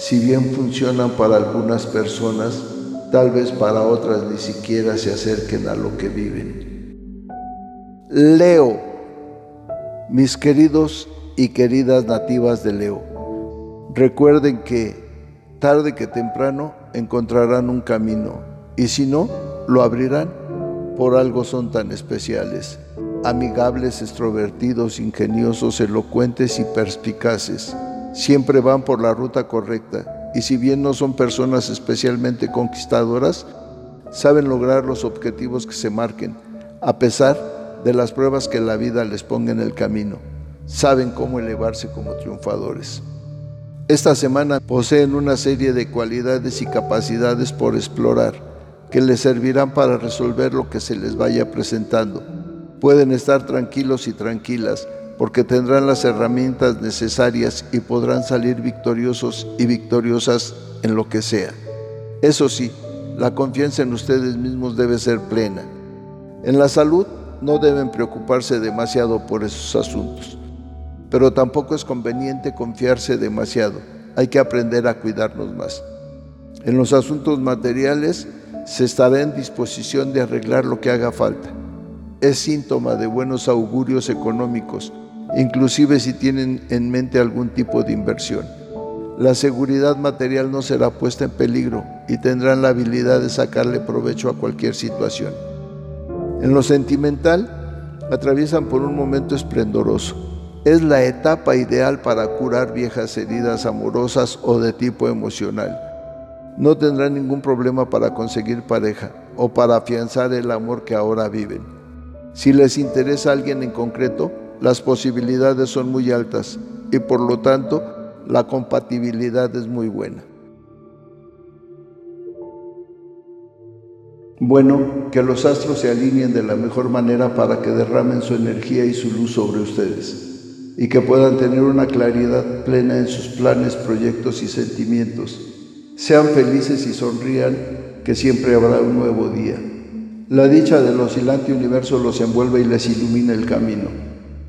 si bien funcionan para algunas personas, tal vez para otras ni siquiera se acerquen a lo que viven. Leo mis queridos y queridas nativas de Leo, recuerden que tarde que temprano encontrarán un camino y si no, lo abrirán. Por algo son tan especiales, amigables, extrovertidos, ingeniosos, elocuentes y perspicaces. Siempre van por la ruta correcta y si bien no son personas especialmente conquistadoras, saben lograr los objetivos que se marquen, a pesar de las pruebas que la vida les ponga en el camino. Saben cómo elevarse como triunfadores. Esta semana poseen una serie de cualidades y capacidades por explorar que les servirán para resolver lo que se les vaya presentando. Pueden estar tranquilos y tranquilas porque tendrán las herramientas necesarias y podrán salir victoriosos y victoriosas en lo que sea. Eso sí, la confianza en ustedes mismos debe ser plena. En la salud no deben preocuparse demasiado por esos asuntos. Pero tampoco es conveniente confiarse demasiado. Hay que aprender a cuidarnos más. En los asuntos materiales se estará en disposición de arreglar lo que haga falta. Es síntoma de buenos augurios económicos, inclusive si tienen en mente algún tipo de inversión. La seguridad material no será puesta en peligro y tendrán la habilidad de sacarle provecho a cualquier situación. En lo sentimental, atraviesan por un momento esplendoroso. Es la etapa ideal para curar viejas heridas amorosas o de tipo emocional. No tendrán ningún problema para conseguir pareja o para afianzar el amor que ahora viven. Si les interesa alguien en concreto, las posibilidades son muy altas y por lo tanto la compatibilidad es muy buena. Bueno, que los astros se alineen de la mejor manera para que derramen su energía y su luz sobre ustedes y que puedan tener una claridad plena en sus planes, proyectos y sentimientos. Sean felices y sonrían, que siempre habrá un nuevo día. La dicha del oscilante universo los envuelve y les ilumina el camino.